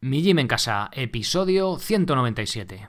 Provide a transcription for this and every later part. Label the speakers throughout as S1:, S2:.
S1: Mi Gym en Casa, episodio 197.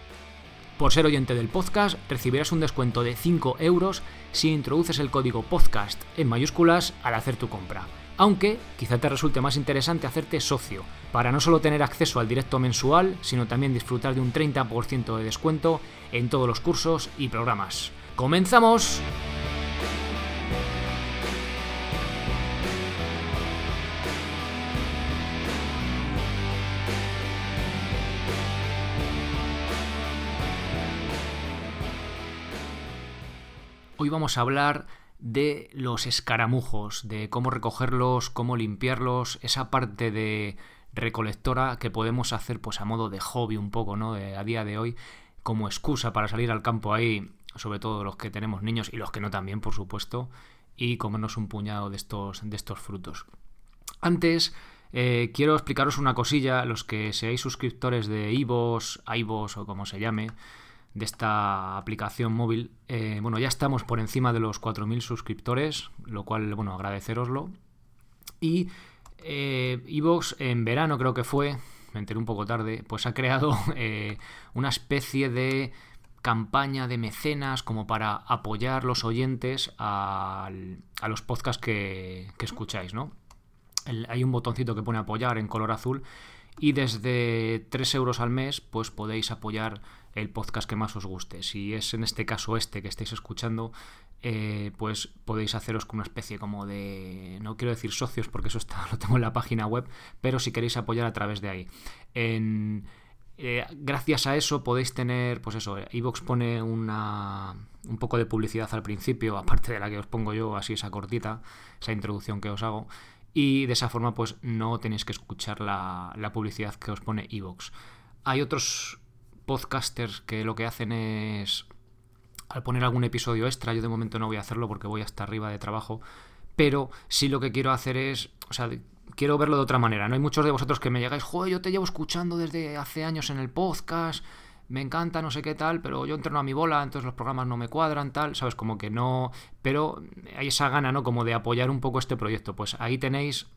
S1: Por ser oyente del podcast, recibirás un descuento de 5 euros si introduces el código podcast en mayúsculas al hacer tu compra. Aunque quizá te resulte más interesante hacerte socio, para no solo tener acceso al directo mensual, sino también disfrutar de un 30% de descuento en todos los cursos y programas. ¡Comenzamos! Hoy vamos a hablar de los escaramujos, de cómo recogerlos, cómo limpiarlos, esa parte de recolectora que podemos hacer pues a modo de hobby un poco, ¿no? a día de hoy, como excusa para salir al campo ahí, sobre todo los que tenemos niños y los que no también, por supuesto, y comernos un puñado de estos, de estos frutos. Antes, eh, quiero explicaros una cosilla, los que seáis suscriptores de Ivos, iVos o como se llame, de esta aplicación móvil. Eh, bueno, ya estamos por encima de los 4.000 suscriptores, lo cual, bueno, agradeceroslo. Y eh, Evox en verano creo que fue, me enteré un poco tarde, pues ha creado eh, una especie de campaña de mecenas como para apoyar los oyentes a, los podcasts que, que escucháis, ¿no? hay un botoncito que pone apoyar en color azul y desde 3 euros al mes pues podéis apoyar el podcast que más os guste. Si es en este caso este que estáis escuchando, eh, pues podéis haceros con una especie como de, no quiero decir socios porque eso está, lo tengo en la página web, pero si queréis apoyar a través de ahí. Eh, gracias a eso podéis tener, pues eso, Evox pone una, un poco de publicidad al principio, aparte de la que os pongo yo, así esa cortita, esa introducción que os hago, y de esa forma pues no tenéis que escuchar la, la publicidad que os pone Evox. Hay otros podcasters que lo que hacen es al poner algún episodio extra, yo de momento no voy a hacerlo porque voy hasta arriba de trabajo, pero sí lo que quiero hacer es, o sea, quiero verlo de otra manera. No hay muchos de vosotros que me llegáis, joder, yo te llevo escuchando desde hace años en el podcast, me encanta, no sé qué tal, pero yo entreno a mi bola, entonces los programas no me cuadran, tal, sabes, como que no, pero hay esa gana, ¿no? Como de apoyar un poco este proyecto. Pues ahí tenéis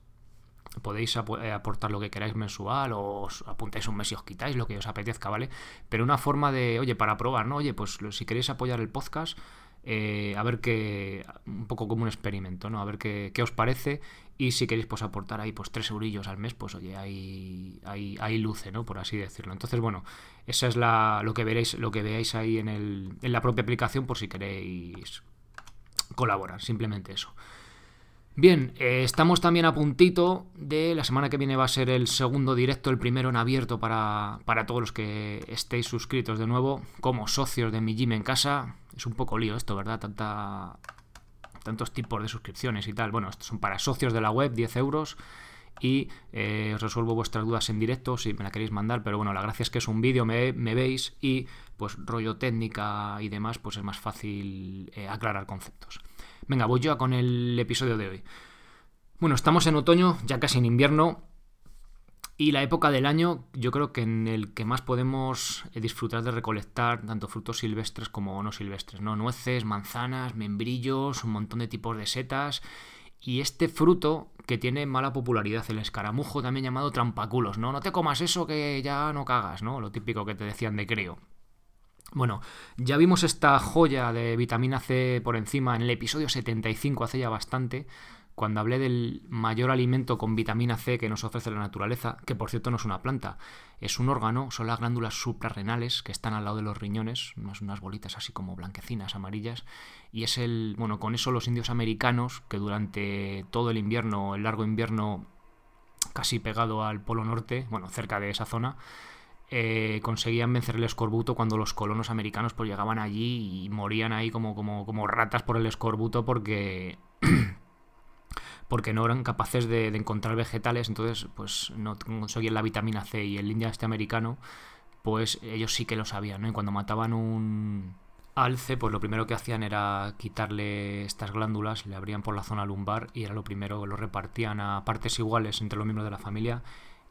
S1: podéis eh, aportar lo que queráis mensual o os apuntáis un mes y os quitáis lo que os apetezca, ¿vale? Pero una forma de, oye, para probar, ¿no? Oye, pues si queréis apoyar el podcast, eh, a ver qué, un poco como un experimento, ¿no? A ver qué, os parece y si queréis pues aportar ahí pues tres eurillos al mes, pues oye, ahí, ahí, luce, ¿no? Por así decirlo. Entonces, bueno, esa es la, lo que veréis, lo que veáis ahí en, el, en la propia aplicación por si queréis colaborar, simplemente eso. Bien, eh, estamos también a puntito de la semana que viene va a ser el segundo directo, el primero en abierto para, para todos los que estéis suscritos de nuevo como socios de mi gym en casa. Es un poco lío esto, ¿verdad? Tantos tipos de suscripciones y tal. Bueno, estos son para socios de la web, 10 euros. Y eh, os resuelvo vuestras dudas en directo si me la queréis mandar. Pero bueno, la gracia es que es un vídeo, me, veis y pues rollo técnica y demás, pues es más fácil eh, aclarar conceptos. Venga, voy yo con el episodio de hoy. Bueno, estamos en otoño, ya casi en invierno, y la época del año yo creo que en el que más podemos eh, disfrutar de recolectar tanto frutos silvestres como no silvestres, ¿no? Nueces, manzanas, membrillos, un montón de tipos de setas. Y este fruto que tiene mala popularidad, el escaramujo, también llamado trampaculos, ¿no? No te comas eso que ya no cagas, ¿no? Lo típico que te decían de creo. Bueno, ya vimos esta joya de vitamina C por encima en el episodio 75 hace ya bastante, cuando hablé del mayor alimento con vitamina C que nos ofrece la naturaleza, que por cierto no es una planta, es un órgano, son las glándulas suprarrenales que están al lado de los riñones, unas, unas bolitas así como blanquecinas, amarillas, y es el, bueno, con eso los indios americanos, que durante todo el invierno, el largo invierno, casi pegado al Polo Norte, bueno, cerca de esa zona, eh, conseguían vencer el escorbuto cuando los colonos americanos pues llegaban allí y morían ahí como, como, como ratas por el escorbuto porque porque no eran capaces de, encontrar vegetales, entonces pues no conseguían la vitamina C y el india este americano, pues ellos sí que lo sabían. Y cuando mataban un alce, pues lo primero que hacían era quitarle estas glándulas, le abrían por la zona lumbar y era lo primero lo repartían a partes iguales entre los miembros de la familia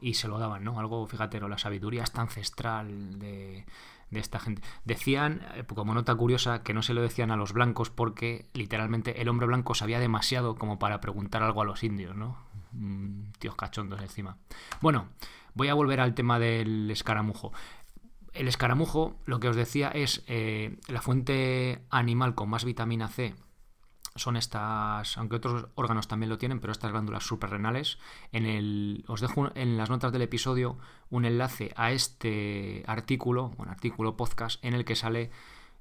S1: y se lo daban, ¿no? Algo, fíjate, la sabiduría está ancestral de, de esta gente. Decían, eh, como nota curiosa, que no se lo decían a los blancos porque literalmente el hombre blanco sabía demasiado como para preguntar algo a los indios, ¿no? Mm, tíos cachondos encima. Bueno, voy a volver al tema del escaramujo. El escaramujo, lo que os decía, es eh, la fuente animal con más vitamina C son estas, aunque otros órganos también lo tienen, pero estas glándulas suprarrenales. En el, os dejo en las notas del episodio un enlace a este artículo, un artículo podcast, en el que sale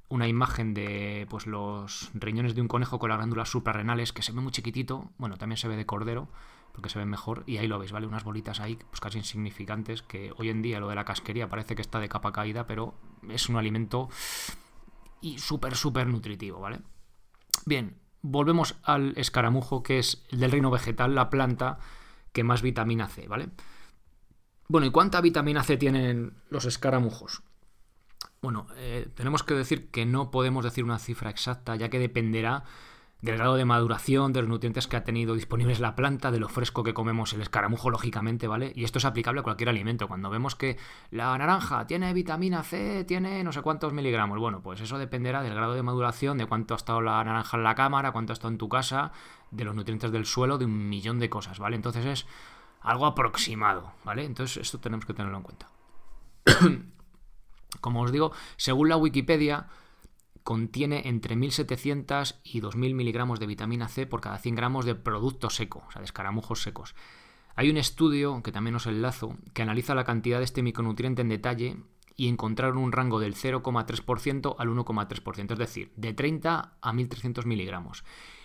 S1: una imagen de pues los riñones de un conejo con las glándulas suprarrenales, que se ve muy chiquitito, bueno, también se ve de cordero, porque se ve mejor, y ahí lo veis, ¿vale? Unas bolitas ahí, pues casi insignificantes, que hoy en día lo de la casquería parece que está de capa caída, pero es un alimento y súper, súper nutritivo, ¿vale? Bien, volvemos al escaramujo, que es el del reino vegetal, la planta que más vitamina C, ¿vale? Bueno, ¿y cuánta vitamina C tienen los escaramujos? Bueno, eh, tenemos que decir que no podemos decir una cifra exacta, ya que dependerá del grado de maduración, de los nutrientes que ha tenido disponibles la planta, de lo fresco que comemos el escaramujo, lógicamente, ¿vale? Y esto es aplicable a cualquier alimento. Cuando vemos que la naranja tiene vitamina C, tiene no sé cuántos miligramos, bueno, pues eso dependerá del grado de maduración, de cuánto ha estado la naranja en la cámara, cuánto ha estado en tu casa, de los nutrientes del suelo, de un millón de cosas, ¿vale? Entonces es algo aproximado, ¿vale? Entonces esto tenemos que tenerlo en cuenta. Como os digo, según la Wikipedia, contiene entre 1.700 y 2.000 miligramos de vitamina C por cada 100 gramos de producto seco, o sea, de escaramujos secos. Hay un estudio, que también os enlazo, que analiza la cantidad de este micronutriente en detalle y encontraron un rango del 0,3% al 1,3%, es decir, de 30 a 1.300 miligramos.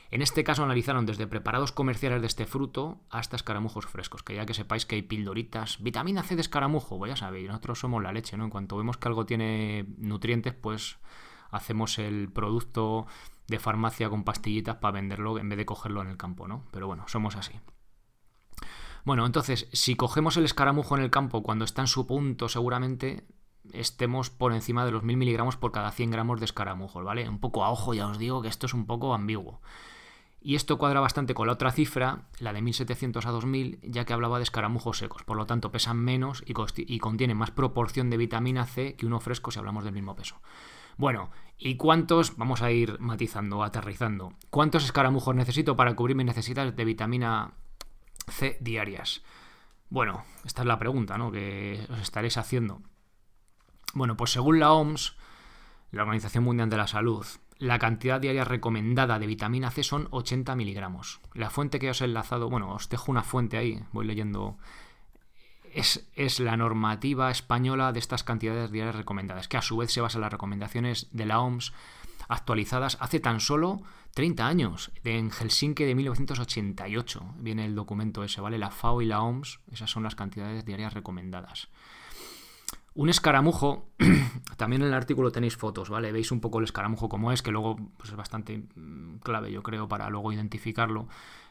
S1: En este caso analizaron desde preparados comerciales de este fruto hasta escaramujos frescos, que ya que sepáis que hay pildoritas, vitamina C de escaramujo, pues ya sabéis, nosotros somos la leche, ¿no? En cuanto vemos que algo tiene nutrientes, pues hacemos el producto de farmacia con pastillitas para venderlo en vez de cogerlo en el campo, ¿no? Pero bueno, somos así. Bueno, entonces, si cogemos el escaramujo en el campo cuando está en su punto, seguramente estemos por encima de los 1000 miligramos por cada 100 gramos de escaramujo, ¿vale? Un poco a ojo, ya os digo que esto es un poco ambiguo. Y esto cuadra bastante con la otra cifra, la de 1700 a 2000, ya que hablaba de escaramujos secos, por lo tanto pesan menos y, y contienen más proporción de vitamina C que uno fresco si hablamos del mismo peso. Bueno, ¿y cuántos? Vamos a ir matizando, aterrizando. ¿Cuántos escaramujos necesito para cubrir mis necesidades de vitamina C diarias? Bueno, esta es la pregunta, ¿no? Que os estaréis haciendo. Bueno, pues según la OMS, la Organización Mundial de la Salud, la cantidad diaria recomendada de vitamina C son 80 miligramos. La fuente que os he enlazado, bueno, os dejo una fuente ahí, voy leyendo es, la normativa española de estas cantidades diarias recomendadas, que a su vez se basa en las recomendaciones de la OMS actualizadas hace tan solo 30 años, en Helsinki de 1988. Viene el documento ese, ¿vale? La FAO y la OMS, esas son las cantidades diarias recomendadas. Un escaramujo, también en el artículo tenéis fotos, ¿vale? Veis un poco el escaramujo como es, que luego pues, es bastante mm, clave, yo creo, para luego identificarlo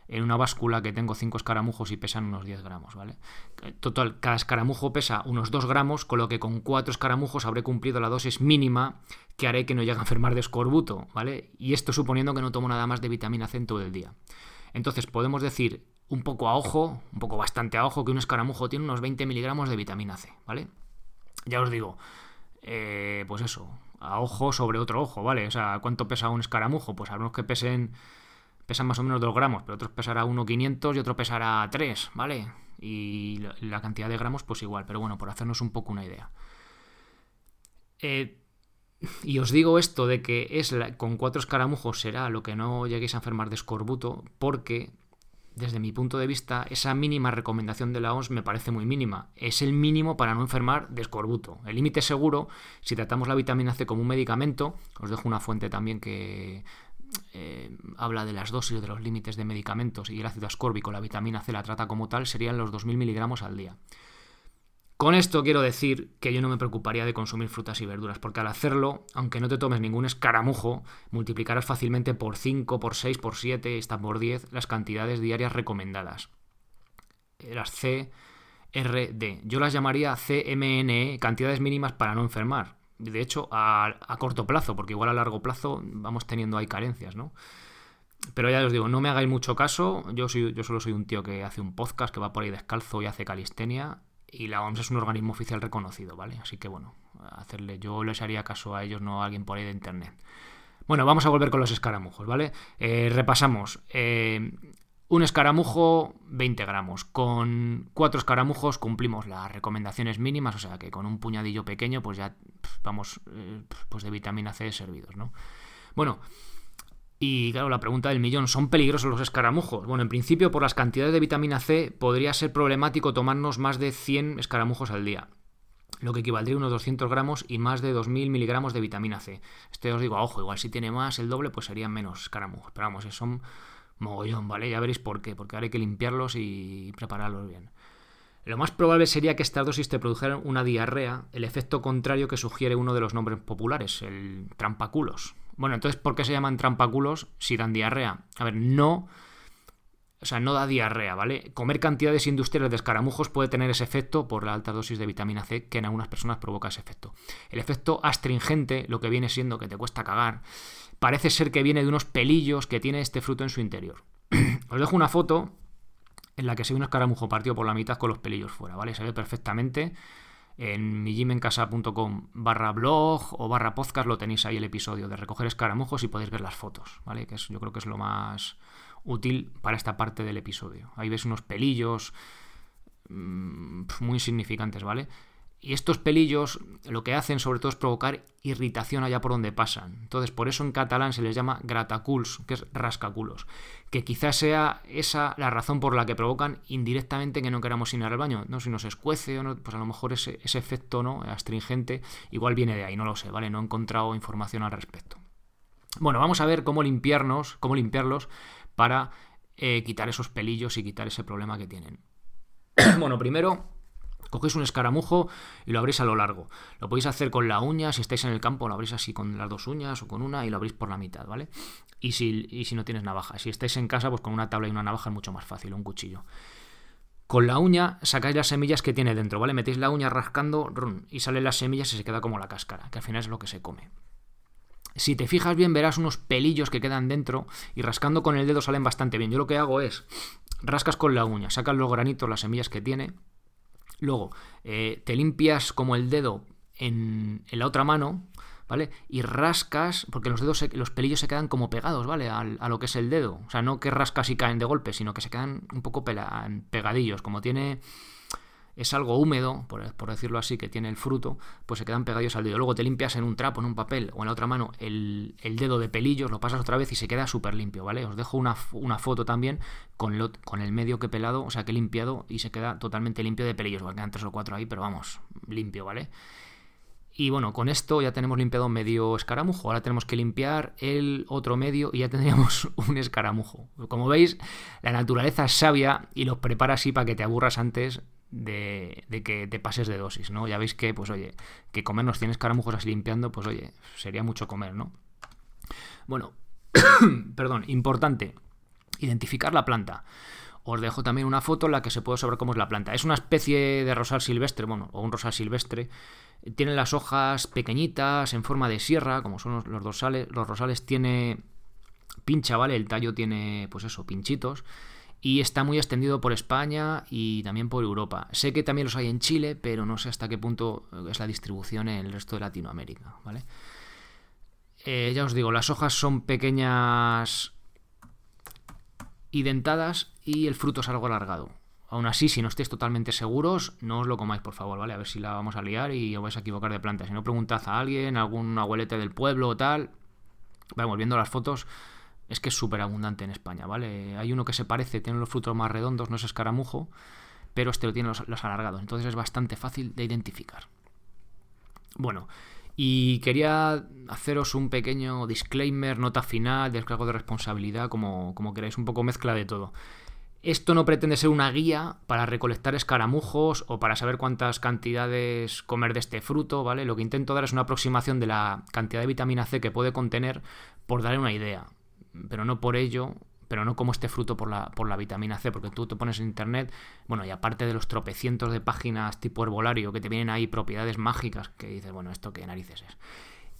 S1: en una báscula que tengo 5 escaramujos y pesan unos 10 gramos, ¿vale? Total, cada escaramujo pesa unos 2 gramos, con lo que con 4 escaramujos habré cumplido la dosis mínima que haré que no llegue a enfermar de escorbuto, ¿vale? Y esto suponiendo que no tomo nada más de vitamina C en todo el día. Entonces podemos decir un poco a ojo, un poco bastante a ojo, que un escaramujo tiene unos 20 miligramos de vitamina C, ¿vale? Ya os digo, eh, pues eso, a ojo sobre otro ojo, ¿vale? O sea, ¿cuánto pesa un escaramujo? Pues algunos que pesen pesan más o menos 2 gramos, pero otros pesará 1,500 y otro pesará 3, ¿vale? Y la cantidad de gramos, pues igual, pero bueno, por hacernos un poco una idea. Eh, y os digo esto de que es con cuatro escaramujos será lo que no lleguéis a enfermar de escorbuto, porque desde mi punto de vista, esa mínima recomendación de la OMS me parece muy mínima. Es el mínimo para no enfermar de escorbuto. El límite seguro, si tratamos la vitamina C como un medicamento, os dejo una fuente también que eh, habla de las dosis de los límites de medicamentos y el ácido ascórbico, la vitamina C la trata como tal, serían los 2.000 miligramos al día. Con esto quiero decir que yo no me preocuparía de consumir frutas y verduras, porque al hacerlo, aunque no te tomes ningún escaramujo, multiplicarás fácilmente por 5, por 6, por 7, hasta por 10 las cantidades diarias recomendadas. Las C, R, D. Yo las llamaría CMNE, cantidades mínimas para no enfermar. De hecho, a, a corto plazo, porque igual a largo plazo vamos teniendo ahí carencias, ¿no? Pero ya os digo, no me hagáis mucho caso. Yo, soy, yo solo soy un tío que hace un podcast, que va por ahí descalzo y hace calistenia y la OMS es un organismo oficial reconocido, ¿vale? Así que bueno, hacerle, yo les haría caso a ellos, no a alguien por ahí de internet. Bueno, vamos a volver con los escaramujos, ¿vale? Eh, repasamos. Eh, un escaramujo, 20 gramos. Con cuatro escaramujos cumplimos las recomendaciones mínimas, o sea que con un puñadillo pequeño, pues ya vamos eh, pues de vitamina C servidos, ¿no? Bueno, y claro, la pregunta del millón, ¿son peligrosos los escaramujos? Bueno, en principio por las cantidades de vitamina C podría ser problemático tomarnos más de 100 escaramujos al día, lo que equivaldría a unos 200 gramos y más de 2.000 miligramos de vitamina C. Este os digo, ojo, igual si tiene más, el doble, pues serían menos escaramujos. Pero vamos, son mogollón, ¿vale? Ya veréis por qué, porque ahora hay que limpiarlos y prepararlos bien. Lo más probable sería que estas dosis te produjeran una diarrea, el efecto contrario que sugiere uno de los nombres populares, el trampaculos. Bueno, entonces, ¿por qué se llaman trampaculos si dan diarrea? A ver, no. O sea, no da diarrea, ¿vale? Comer cantidades industriales de escaramujos puede tener ese efecto por la alta dosis de vitamina C que en algunas personas provoca ese efecto. El efecto astringente, lo que viene siendo que te cuesta cagar, parece ser que viene de unos pelillos que tiene este fruto en su interior. Os dejo una foto en la que se ve un escaramujo partido por la mitad con los pelillos fuera, ¿vale? Se ve perfectamente en mijimencasa.com barra blog o barra podcast lo tenéis ahí el episodio de recoger escaramujos y podéis ver las fotos, ¿vale? Que es, yo creo que es lo más útil para esta parte del episodio. Ahí ves unos pelillos mm, muy significantes, ¿vale? Y estos pelillos lo que hacen sobre todo es provocar irritación allá por donde pasan. Entonces, por eso en catalán se les llama grataculs, que es rascaculos. Que quizás sea esa la razón por la que provocan indirectamente que no queramos ir al baño. ¿no? Si nos escuece o no, pues a lo mejor ese, efecto ¿no? astringente igual viene de ahí, no lo sé, ¿vale? No he encontrado información al respecto. Bueno, vamos a ver cómo limpiarnos, cómo limpiarlos para eh, quitar esos pelillos y quitar ese problema que tienen. bueno, primero Cogéis un escaramujo y lo abrís a lo largo. Lo podéis hacer con la uña, si estáis en el campo lo abrís así con las dos uñas o con una y lo abrís por la mitad, ¿vale? Y si, si no tienes navaja. Si estáis en casa, pues con una tabla y una navaja es mucho más fácil, un cuchillo. Con la uña sacáis las semillas que tiene dentro, ¿vale? Metéis la uña rascando y salen las semillas y se queda como la cáscara, que al final es lo que se come. Si te fijas bien, verás unos pelillos que quedan dentro y rascando con el dedo salen bastante bien. Yo lo que hago es, rascas con la uña, sacas los granitos, las semillas que tiene, Luego, eh, te limpias como el dedo en, la otra mano, ¿vale? Y rascas, porque los dedos, los pelillos se quedan como pegados, ¿vale? A, a, lo que es el dedo. O sea, no que rascas y caen de golpe, sino que se quedan un poco pegadillos. Como tiene es algo húmedo, por, decirlo así, que tiene el fruto, pues se quedan pegados al dedo. Luego te limpias en un trapo, en un papel o en la otra mano el, dedo de pelillos, lo pasas otra vez y se queda súper limpio, ¿vale? Os dejo una, foto también con, con el medio que he pelado, o sea, que he limpiado y se queda totalmente limpio de pelillos. Va quedan tres o cuatro ahí, pero vamos, limpio, ¿vale? Y bueno, con esto ya tenemos limpiado medio escaramujo. Ahora tenemos que limpiar el otro medio y ya tendríamos un escaramujo. Como veis, la naturaleza es sabia y los prepara así para que te aburras antes de, que te pases de dosis, ¿no? Ya veis que, pues oye, que comernos 100 escaramujos así limpiando, pues oye, sería mucho comer, ¿no? Bueno, perdón, importante, identificar la planta. Os dejo también una foto en la que se puede saber cómo es la planta. Es una especie de rosal silvestre, bueno, o un rosal silvestre. Tiene las hojas pequeñitas, en forma de sierra, como son los, los dorsales. Los rosales tiene pincha, ¿vale? El tallo tiene, pues eso, pinchitos y está muy extendido por España y también por Europa. Sé que también los hay en Chile, pero no sé hasta qué punto es la distribución en el resto de Latinoamérica, ¿vale? Eh, ya os digo, las hojas son pequeñas y dentadas y el fruto es algo alargado. Aún así, si no estéis totalmente seguros, no os lo comáis, por favor, ¿vale? A ver si la vamos a liar y os vais a equivocar de planta. Si no, preguntad a alguien, algún abuelete del pueblo o tal. Vamos, viendo las fotos, es que es súper abundante en España, ¿vale? Hay uno que se parece, tiene los frutos más redondos, no es escaramujo, pero este lo tiene los, alargados, entonces es bastante fácil de identificar. Bueno, Y quería haceros un pequeño disclaimer, nota final, descargo de responsabilidad, como, como queráis, un poco mezcla de todo. Esto no pretende ser una guía para recolectar escaramujos o para saber cuántas cantidades comer de este fruto, ¿vale? Lo que intento dar es una aproximación de la cantidad de vitamina C que puede contener por darle una idea. Pero no por ello pero no como este fruto por la, por la vitamina C, porque tú te pones en internet, bueno, y aparte de los tropecientos de páginas tipo herbolario que te vienen ahí propiedades mágicas, que dices, bueno, ¿esto qué narices es?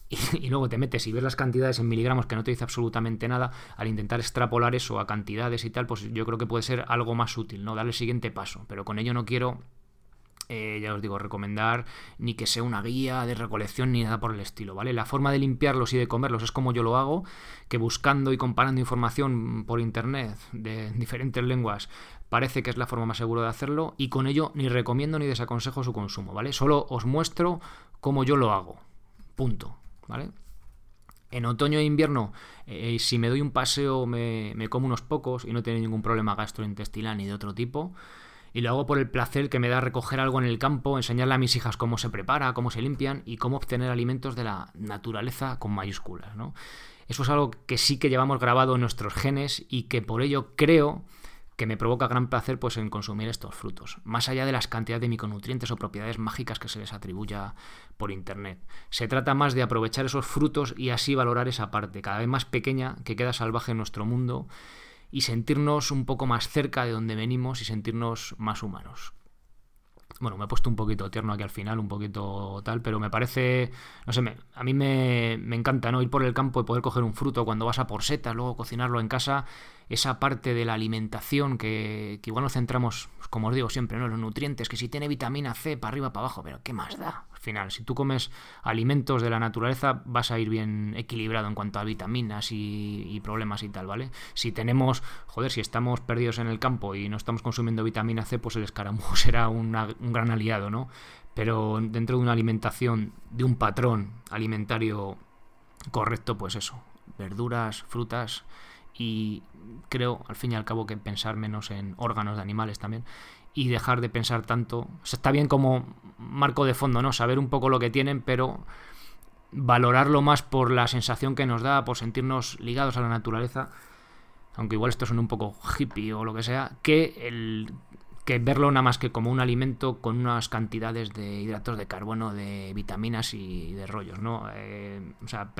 S1: Y, luego te metes y ves las cantidades en miligramos que no te dice absolutamente nada, al intentar extrapolar eso a cantidades y tal, pues yo creo que puede ser algo más útil, ¿no? Darle el siguiente paso, pero con ello no quiero eh, ya os digo, recomendar ni que sea una guía de recolección ni nada por el estilo, ¿vale? La forma de limpiarlos y de comerlos es como yo lo hago, que buscando y comparando información por internet de diferentes lenguas parece que es la forma más segura de hacerlo y con ello ni recomiendo ni desaconsejo su consumo, ¿vale? Solo os muestro cómo yo lo hago. Punto, ¿vale? En otoño e invierno, eh, si me doy un paseo, me, me como unos pocos y no tiene ningún problema gastrointestinal ni de otro tipo y lo hago por el placer que me da recoger algo en el campo, enseñarle a mis hijas cómo se prepara, cómo se limpian y cómo obtener alimentos de la naturaleza con mayúsculas. ¿no? Eso es algo que sí que llevamos grabado en nuestros genes y que por ello creo que me provoca gran placer pues, en consumir estos frutos, más allá de las cantidades de micronutrientes o propiedades mágicas que se les atribuya por internet. Se trata más de aprovechar esos frutos y así valorar esa parte, cada vez más pequeña, que queda salvaje en nuestro mundo y sentirnos un poco más cerca de donde venimos y sentirnos más humanos. Bueno, me he puesto un poquito tierno aquí al final, un poquito tal, pero me parece, no sé, a mí me, encanta, ¿no? Ir por el campo y poder coger un fruto cuando vas a por setas, luego cocinarlo en casa, esa parte de la alimentación que, que igual nos centramos, como os digo siempre, ¿no? Los nutrientes, que si tiene vitamina C para arriba, para abajo, pero ¿qué más da? Final. Si tú comes alimentos de la naturaleza, vas a ir bien equilibrado en cuanto a vitaminas y, problemas y tal, ¿vale? Si tenemos, joder, si estamos perdidos en el campo y no estamos consumiendo vitamina C, pues el escaramujo será un gran aliado, ¿no? Pero dentro de una alimentación, de un patrón alimentario correcto, pues eso, verduras, frutas y creo, al fin y al cabo, que pensar menos en órganos de animales también y dejar de pensar tanto. está bien como marco de fondo, ¿no? Saber un poco lo que tienen, pero valorarlo más por la sensación que nos da, por sentirnos ligados a la naturaleza, aunque igual esto suena un poco hippie o lo que sea, que el que verlo nada más que como un alimento con unas cantidades de hidratos de carbono, de vitaminas y de rollos, ¿no? Eh, o sea,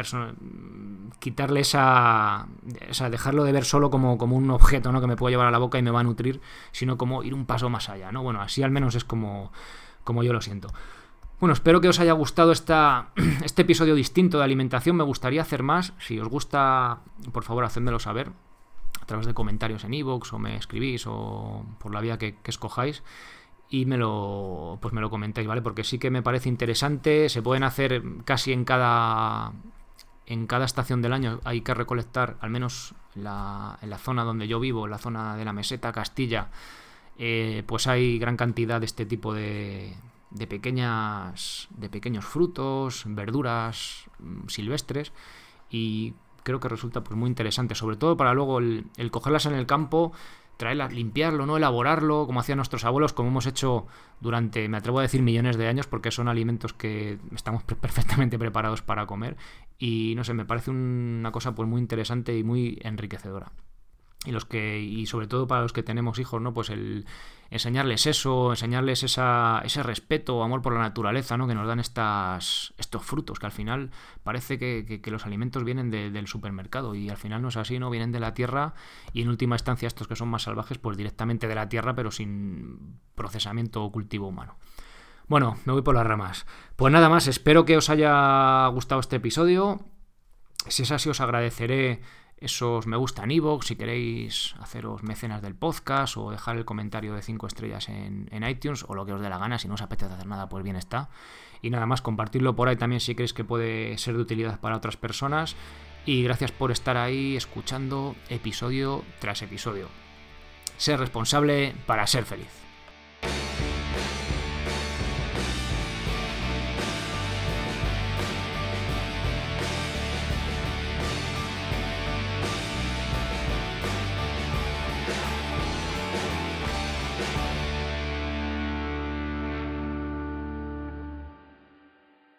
S1: quitarle esa, o sea, dejarlo de ver solo como, como un objeto, ¿no? Que me puedo llevar a la boca y me va a nutrir, sino como ir un paso más allá, ¿no? Bueno, así al menos es como, como yo lo siento. Bueno, espero que os haya gustado esta, este episodio distinto de alimentación. Me gustaría hacer más. Si os gusta, por favor, hacedmelo saber a través de comentarios en iVoox o me escribís o por la vía que, escojáis y me lo pues me lo comentáis, ¿vale? Porque sí que me parece interesante, se pueden hacer casi en cada en cada estación del año hay que recolectar, al menos la, en la zona donde yo vivo, en la zona de la meseta Castilla, eh, pues hay gran cantidad de este tipo de, de pequeñas de pequeños frutos, verduras mm, silvestres y creo que resulta pues, muy interesante, sobre todo para luego el, cogerlas en el campo, traerlas, limpiarlo, no elaborarlo, como hacían nuestros abuelos, como hemos hecho durante, me atrevo a decir, millones de años, porque son alimentos que estamos perfectamente preparados para comer. Y no sé, me parece una cosa pues muy interesante y muy enriquecedora y los que y sobre todo para los que tenemos hijos no pues el enseñarles eso enseñarles esa, ese respeto o amor por la naturaleza no que nos dan estas estos frutos que al final parece que, los alimentos vienen del supermercado y al final no es así no vienen de la tierra y en última instancia estos que son más salvajes pues directamente de la tierra pero sin procesamiento o cultivo humano. Bueno me voy por las ramas. Pues nada más espero que os haya gustado este episodio. Si es así os agradeceré esos me gusta en iVoox, si queréis haceros mecenas del podcast o dejar el comentario de 5 estrellas en, iTunes o lo que os dé la gana, si no os apetece hacer nada, pues bien está. Y nada más, compartirlo por ahí también si creéis que puede ser de utilidad para otras personas. Y gracias por estar ahí escuchando episodio tras episodio. Ser responsable para ser feliz.